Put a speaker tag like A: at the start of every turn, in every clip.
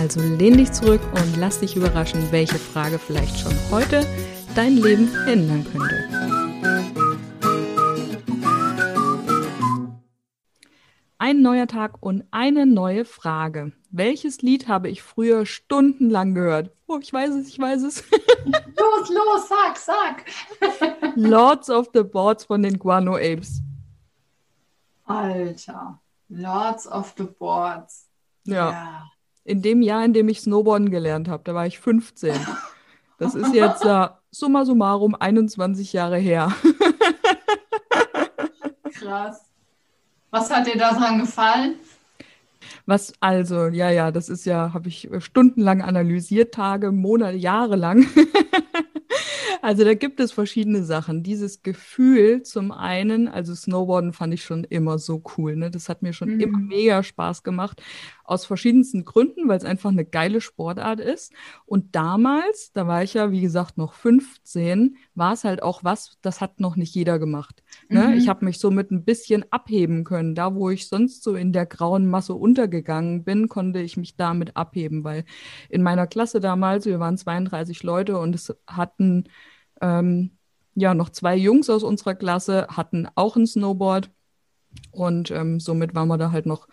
A: also lehn dich zurück und lass dich überraschen, welche Frage vielleicht schon heute dein Leben ändern könnte. Ein neuer Tag und eine neue Frage. Welches Lied habe ich früher stundenlang gehört? Oh, ich weiß es, ich weiß es.
B: los, los, sag, sag.
A: Lords of the Boards von den Guano Apes.
B: Alter, Lords of the Boards.
A: Ja. ja in dem Jahr, in dem ich Snowboarden gelernt habe. Da war ich 15. Das ist jetzt äh, summa summarum 21 Jahre her.
B: Krass. Was hat dir daran gefallen?
A: Was also, ja, ja, das ist ja, habe ich stundenlang analysiert, Tage, Monate, Jahre lang. Also da gibt es verschiedene Sachen. Dieses Gefühl zum einen, also Snowboarden fand ich schon immer so cool. Ne? Das hat mir schon mhm. immer mega Spaß gemacht. Aus verschiedensten Gründen, weil es einfach eine geile Sportart ist. Und damals, da war ich ja, wie gesagt, noch 15, war es halt auch was, das hat noch nicht jeder gemacht. Ne? Mhm. Ich habe mich somit ein bisschen abheben können. Da, wo ich sonst so in der grauen Masse untergegangen bin, konnte ich mich damit abheben, weil in meiner Klasse damals, wir waren 32 Leute und es hatten ähm, ja noch zwei Jungs aus unserer Klasse, hatten auch ein Snowboard und ähm, somit waren wir da halt noch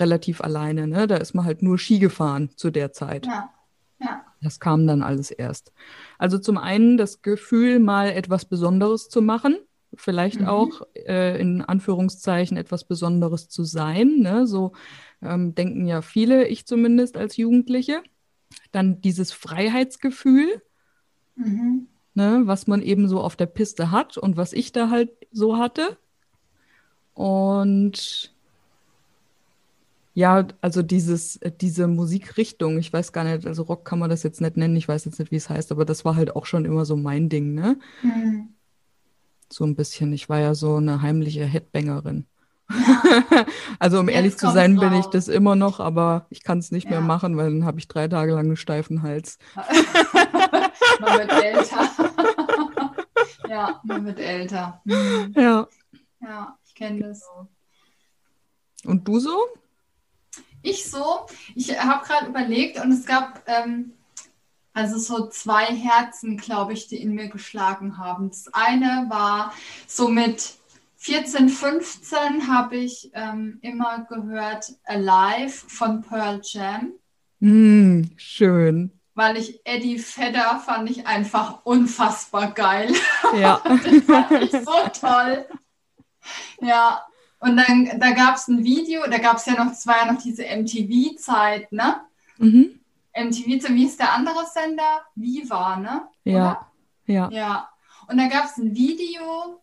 A: relativ alleine. Ne? Da ist man halt nur Ski gefahren zu der Zeit. Ja. Ja. Das kam dann alles erst. Also zum einen das Gefühl, mal etwas Besonderes zu machen, vielleicht mhm. auch äh, in Anführungszeichen etwas Besonderes zu sein. Ne? So ähm, denken ja viele, ich zumindest als Jugendliche. Dann dieses Freiheitsgefühl, mhm. ne? was man eben so auf der Piste hat und was ich da halt so hatte. Und ja, also dieses, diese Musikrichtung, ich weiß gar nicht, also Rock kann man das jetzt nicht nennen, ich weiß jetzt nicht, wie es heißt, aber das war halt auch schon immer so mein Ding, ne? Mhm. So ein bisschen. Ich war ja so eine heimliche Headbangerin. Ja. also um jetzt ehrlich zu sein, bin ich das immer noch, aber ich kann es nicht ja. mehr machen, weil dann habe ich drei Tage lang einen steifen Hals.
B: man wird älter. ja, man wird älter. Mhm.
A: Ja.
B: Ja, ich kenne das.
A: Und du so?
B: Ich so, ich habe gerade überlegt und es gab ähm, also so zwei Herzen, glaube ich, die in mir geschlagen haben. Das eine war so mit 14, 15 habe ich ähm, immer gehört Alive von Pearl Jam.
A: Mm, schön.
B: Weil ich Eddie Vedder fand ich einfach unfassbar geil.
A: Ja.
B: das fand ich so toll. Ja, und dann da gab es ein Video, da gab es ja noch, es war ja noch diese MTV-Zeit, ne? Mhm. MTV, wie ist der andere Sender? Viva, ne?
A: Ja.
B: Ja. Ja. Und da gab es ein Video,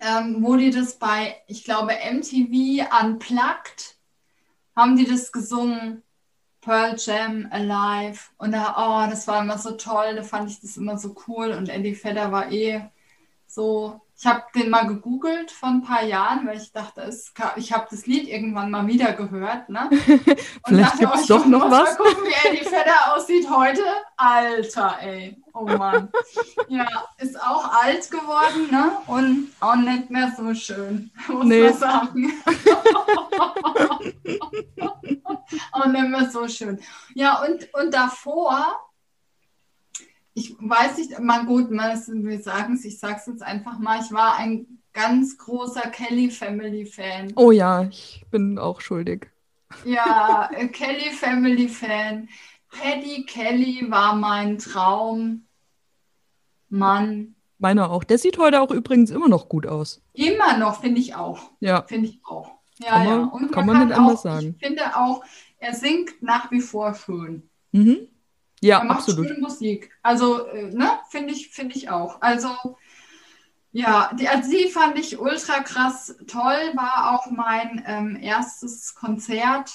B: ähm, wo die das bei, ich glaube, MTV Unplugged, haben die das gesungen. Pearl Jam Alive. Und da, oh, das war immer so toll, da fand ich das immer so cool. Und Eddie Vedder war eh so ich habe den mal gegoogelt vor ein paar Jahren, weil ich dachte, es, ich habe das Lied irgendwann mal wieder gehört. Ne?
A: Vielleicht gibt es oh, doch noch was.
B: Mal gucken, wie Eddie Vedder aussieht heute. Alter, ey. Oh Mann. Ja, ist auch alt geworden ne? und auch nicht mehr so schön, muss nee. man sagen. auch nicht mehr so schön. Ja, und, und davor ich weiß nicht, mal gut, wir sagen es, ich sage es jetzt einfach mal, ich war ein ganz großer Kelly Family Fan.
A: Oh ja, ich bin auch schuldig.
B: Ja, äh, Kelly Family Fan. Paddy Kelly war mein Traum. Mann.
A: Meiner auch. Der sieht heute auch übrigens immer noch gut aus.
B: Immer noch, finde ich auch.
A: Ja.
B: Finde ich auch. Ja,
A: kann man,
B: ja.
A: Und kann man, man nicht anders
B: auch,
A: sagen.
B: Ich finde auch, er singt nach wie vor schön.
A: Mhm. Ja,
B: er macht
A: absolut.
B: schöne Musik. Also, äh, ne, finde ich, finde ich auch. Also, ja, die, also sie fand ich ultra krass toll, war auch mein ähm, erstes Konzert.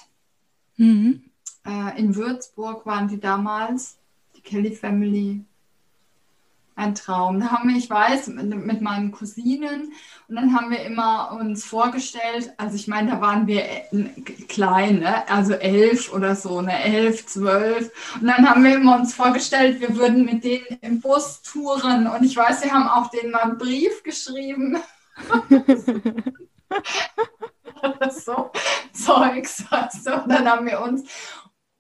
B: Mhm. Äh, in Würzburg waren die damals, die Kelly Family. Ein Traum. Da haben wir, ich weiß, mit, mit meinen Cousinen und dann haben wir immer uns vorgestellt, also ich meine, da waren wir äh, klein, ne? also elf oder so, ne? elf, zwölf. Und dann haben wir immer uns vorgestellt, wir würden mit denen im Bus touren. Und ich weiß, wir haben auch denen mal einen Brief geschrieben. so Zeugs, weißt du? Und dann haben wir uns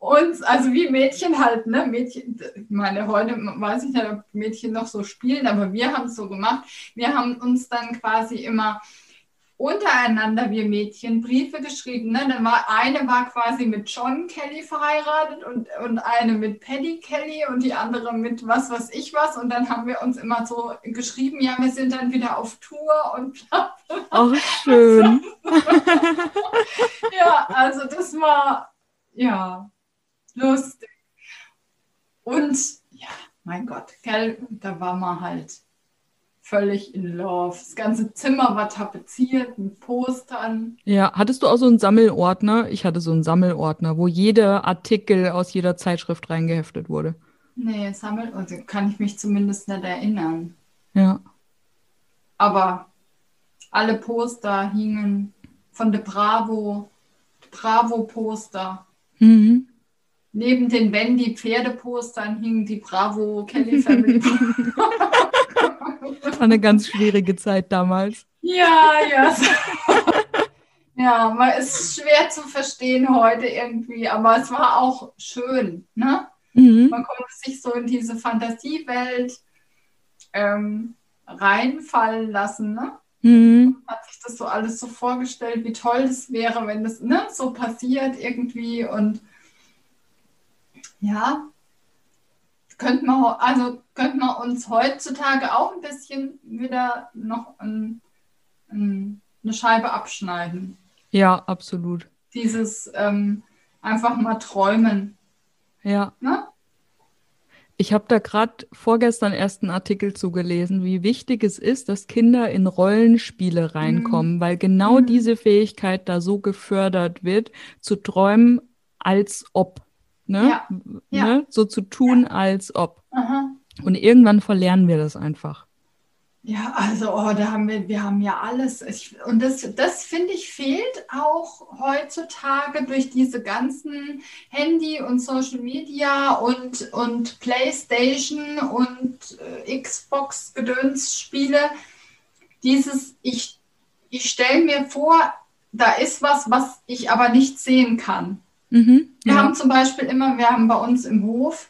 B: uns, also wie Mädchen halt, ne? Mädchen, ich meine, heute weiß ich nicht, ob Mädchen noch so spielen, aber wir haben es so gemacht. Wir haben uns dann quasi immer untereinander, wir Mädchen, Briefe geschrieben. Ne? Dann war eine war quasi mit John Kelly verheiratet und, und eine mit Paddy Kelly und die andere mit was weiß ich was. Und dann haben wir uns immer so geschrieben, ja, wir sind dann wieder auf Tour und
A: Auch schön.
B: ja, also das war ja lustig. Und ja, mein Gott, gell, da war man halt völlig in love. Das ganze Zimmer war tapeziert mit Postern.
A: Ja, hattest du auch so einen Sammelordner? Ich hatte so einen Sammelordner, wo jeder Artikel aus jeder Zeitschrift reingeheftet wurde.
B: Nee, Sammelordner also kann ich mich zumindest nicht erinnern.
A: Ja.
B: Aber alle Poster hingen von der Bravo, Bravo-Poster.
A: Mhm.
B: Neben den Wendy Pferdepostern hingen die Bravo Kelly Family.
A: Das war eine ganz schwierige Zeit damals.
B: ja, ja. ja, man ist schwer zu verstehen heute irgendwie, aber es war auch schön, ne?
A: Mhm.
B: Man konnte sich so in diese Fantasiewelt ähm, reinfallen lassen, ne?
A: Mhm.
B: Hat sich das so alles so vorgestellt, wie toll das wäre, wenn das ne, so passiert irgendwie und ja, könnte man, also könnte man uns heutzutage auch ein bisschen wieder noch ein, ein, eine Scheibe abschneiden.
A: Ja, absolut.
B: Dieses ähm, einfach mal träumen.
A: Ja.
B: Ne?
A: Ich habe da gerade vorgestern erst einen Artikel zugelesen, wie wichtig es ist, dass Kinder in Rollenspiele reinkommen, weil genau
B: Mhm.
A: diese Fähigkeit da so gefördert wird, zu träumen, als ob. Ne?
B: Ja, ja.
A: Ne? So zu tun, als ob.
B: Aha.
A: Und irgendwann verlernen wir das einfach.
B: Ja, also oh, da haben wir, wir haben ja alles. Ich, und das, das finde ich fehlt auch heutzutage durch diese ganzen Handy und Social Media und, und PlayStation und äh, Xbox-Gedönsspiele. Dieses, ich, ich stelle mir vor, da ist was, was ich aber nicht sehen kann.
A: Mhm.
B: Wir
A: Ja.
B: haben zum Beispiel immer, wir haben bei uns im Hof,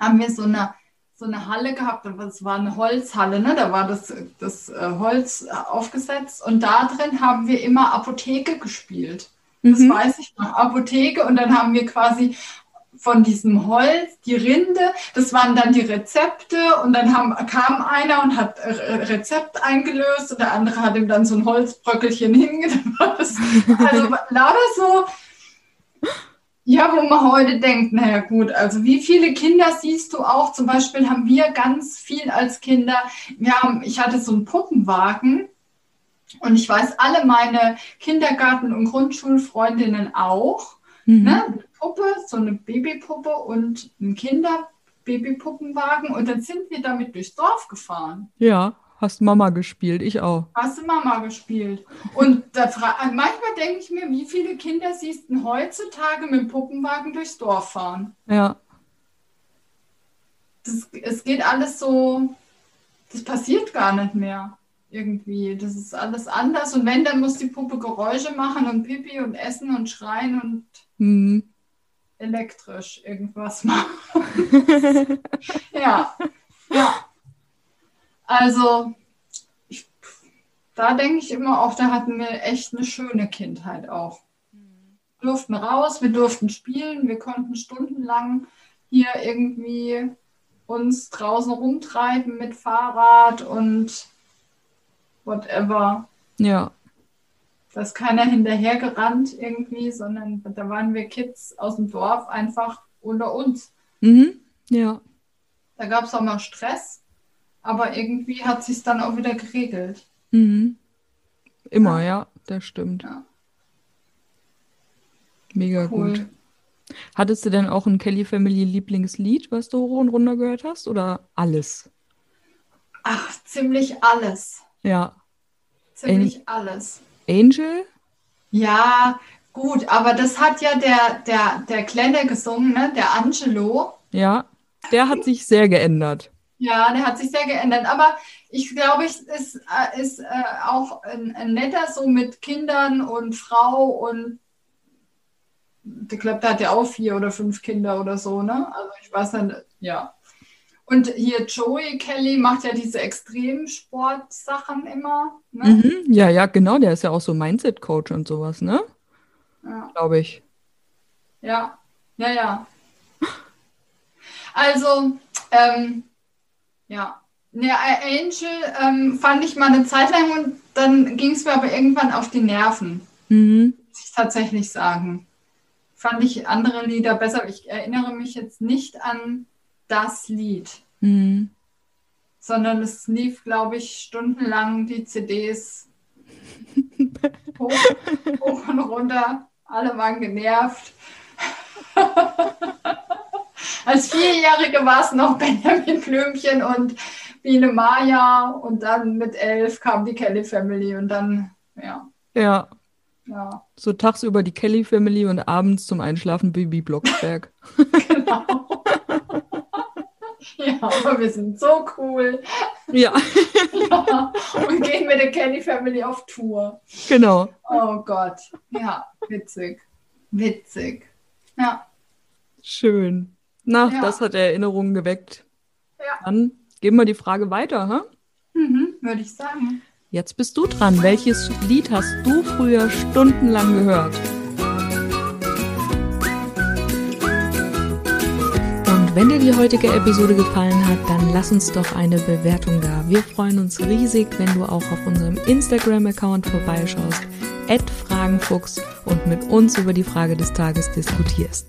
B: haben wir so eine, so eine Halle gehabt, das war eine Holzhalle, ne? da war das, das äh, Holz äh, aufgesetzt und da drin haben wir immer Apotheke gespielt. Das
A: Mhm.
B: weiß ich noch, Apotheke und dann haben wir quasi von diesem Holz die Rinde, das waren dann die Rezepte und dann haben, kam einer und hat äh, Rezept eingelöst und der andere hat ihm dann so ein Holzbröckelchen hingetan. Also lauter so, ja, wo man heute denkt, naja gut, also wie viele Kinder siehst du auch? Zum Beispiel haben wir ganz viel als Kinder, wir haben, ich hatte so einen Puppenwagen und ich weiß, alle meine Kindergarten- und Grundschulfreundinnen auch,
A: Mhm.
B: ne? Eine Puppe, so eine Babypuppe und ein Kinder-Babykuppenwagen und dann sind wir damit durchs Dorf gefahren.
A: Ja, hast Mama gespielt, ich auch.
B: Hast du Mama gespielt? Und da fra- manchmal denke ich mir, wie viele Kinder siehst du heutzutage mit dem Puppenwagen durchs Dorf fahren?
A: Ja,
B: Das, es geht alles so, das passiert gar nicht mehr irgendwie. Das ist alles anders. Und wenn, dann muss die Puppe Geräusche machen und Pipi und essen und schreien und
A: mhm.
B: elektrisch irgendwas machen. Ja, ja. Also, ich, da denke ich immer auch, da hatten wir echt eine schöne Kindheit auch. Wir durften raus, wir durften spielen, wir konnten stundenlang hier irgendwie uns draußen rumtreiben mit Fahrrad und whatever.
A: ja,
B: Da ist keiner hinterhergerannt irgendwie, sondern da waren wir Kids aus dem Dorf einfach unter uns.
A: mhm. ja,
B: Da gab es auch mal Stress, aber irgendwie hat sich dann auch wieder geregelt.
A: mhm. Immer, ja, das stimmt.
B: Ja.
A: Mega
B: Cool.
A: gut. Hattest du denn auch ein Kelly Family Lieblingslied, was du hoch und runter gehört hast, oder alles?
B: Ach, ziemlich alles.
A: Ja.
B: Ziemlich alles.
A: Angel?
B: Ja, gut, aber das hat ja der, der, der Kleine gesungen, ne? Der Angelo.
A: Ja. Der hat sich sehr geändert.
B: Ja, der hat sich sehr geändert. Aber ich glaube, es ist, äh, ist äh, auch ein, ein netter so mit Kindern und Frau und ich glaube, der hat ja auch vier oder fünf Kinder oder so, ne? Also ich weiß nicht, ja. Und hier Joey Kelly macht ja diese Extremsport-Sachen immer. Ne?
A: Mhm. Ja, ja, genau. Der ist ja auch so Mindset-Coach und sowas, ne?
B: Ja.
A: Glaube ich.
B: Ja, ja, ja. Also, ähm, ja. Ja, Angel ähm, fand ich mal eine Zeit lang und dann ging es mir aber irgendwann auf die Nerven,
A: Mhm.
B: muss ich tatsächlich sagen. Fand ich andere Lieder besser. Ich erinnere mich jetzt nicht an das Lied,
A: Mhm.
B: sondern es lief, glaube ich, stundenlang die CDs hoch, hoch und runter. Alle waren genervt. Als Vierjährige war es noch Benjamin Blümchen und Biene Maya und dann mit elf kam die Kelly Family und dann, ja,
A: Ja.
B: ja,
A: So tagsüber die Kelly Family und abends zum Einschlafen Bibi Blocksberg.
B: genau. ja, aber wir sind so cool
A: ja,
B: ja, und gehen mit der Kelly Family auf Tour.
A: genau.
B: Oh Gott, ja, witzig, witzig. Ja,
A: Schön. Na,
B: Ja.
A: das hat Erinnerungen geweckt.
B: Ja.
A: Dann geben wir die Frage weiter, hä?
B: mhm, würde ich sagen.
A: Jetzt bist du dran. Welches Lied hast du früher stundenlang gehört? Und wenn dir die heutige Episode gefallen hat, dann lass uns doch eine Bewertung da. Wir freuen uns riesig, wenn du auch auf unserem Instagram-Account vorbeischaust, Fragenfuchs und mit uns über die Frage des Tages diskutierst.